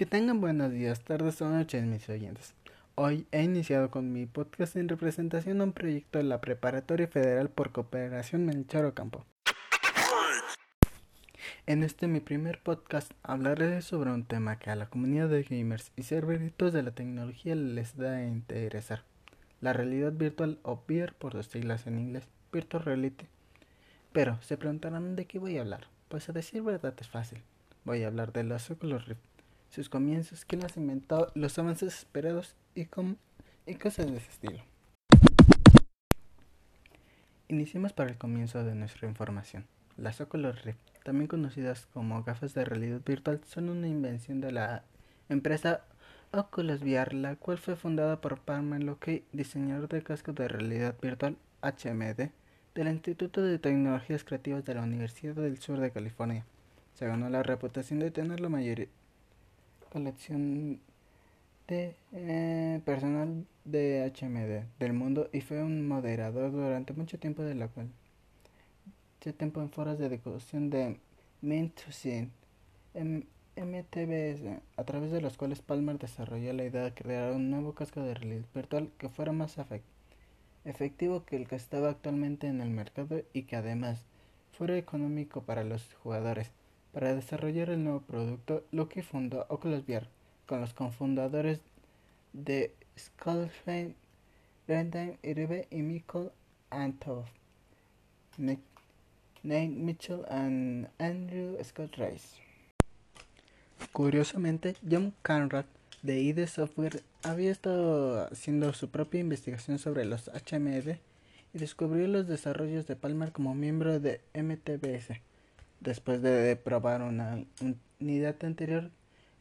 Que tengan buenos días, tardes o noches, mis oyentes. Hoy he iniciado con mi podcast en representación de un proyecto de la Preparatoria Federal por Cooperación Melchor Campo. En este mi primer podcast hablaré sobre un tema que a la comunidad de gamers y serveritos de la tecnología les da a interesar. La realidad virtual o VR por sus siglas en inglés, Virtual Reality. Pero se preguntarán de qué voy a hablar. Pues a decir verdad es fácil. Voy a hablar de los Oculus Rift, sus comienzos, quién las inventó, los avances esperados y, y cosas de ese estilo. Iniciemos para el comienzo de nuestra información. Las Oculus Rift, también conocidas como gafas de realidad virtual, son una invención de la empresa Oculus VR, la cual fue fundada por Palmer Locke, diseñador de cascos de realidad virtual HMD del Instituto de Tecnologías Creativas de la Universidad del Sur de California. Se ganó la reputación de tener la mayor colección de eh, personal de HMD del mundo y fue un moderador durante mucho tiempo de la cual tiempo en foros de discusión de Mint2Scene MTBS, a través de los cuales Palmer desarrolló la idea de crear un nuevo casco de realidad virtual que fuera más efectivo que el que estaba actualmente en el mercado y que además fuera económico para los jugadores. Para desarrollar el nuevo producto, Loki fundó Oculus VR con los cofundadores de Skullfane, Brendan Iribe y Michael Antov, Nate Mitchell y Andrew Scott Rice. Curiosamente, John Conrad de ID Software había estado haciendo su propia investigación sobre los HMD y descubrió los desarrollos de Palmer como miembro de MTBS. Después de probar una unidad anterior,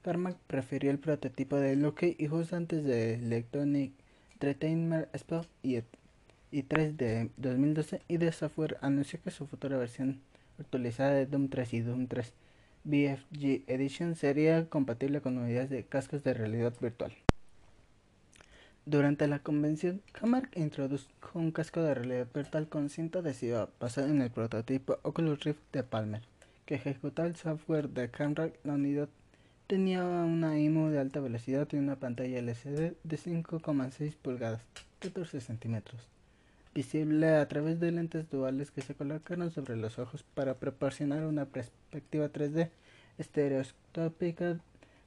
Carmack prefirió el prototipo de Loki y justo antes de Electronic Entertainment Expo y, 3 de 2012, ID Software anunció que su futura versión actualizada de Doom 3 y Doom 3 BFG Edition sería compatible con unidades de cascos de realidad virtual. Durante la convención, Carmack introdujo un casco de realidad virtual con cinta adhesiva basado en el prototipo Oculus Rift de Palmer, que ejecutaba el software de Carmack. La unidad tenía una IMU de alta velocidad y una pantalla LCD de 5,6 pulgadas, 14 centímetros, visible a través de lentes duales que se colocaron sobre los ojos para proporcionar una perspectiva 3D estereoscópica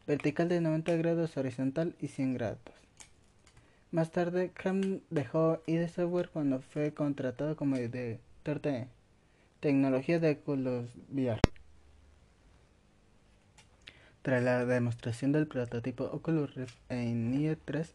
vertical de 90 grados horizontal y 100 grados. Más tarde, Cam dejó ID Software cuando fue contratado como director de tecnología de Oculus VR. Tras la demostración del prototipo Oculus Rift en IE 3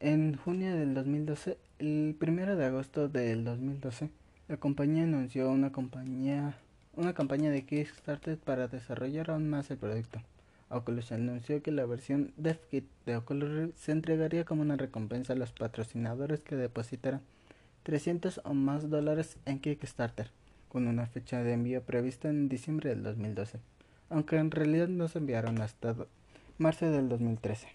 en junio del 2012, el 1 de agosto del 2012, la compañía anunció una, compañía, una campaña de Kickstarter para desarrollar aún más el producto. Oculus anunció que la versión DevKit de Oculus se entregaría como una recompensa a los patrocinadores que depositaran 300 o más dólares en Kickstarter, con una fecha de envío prevista en diciembre del 2012, aunque en realidad no se enviaron hasta marzo del 2013.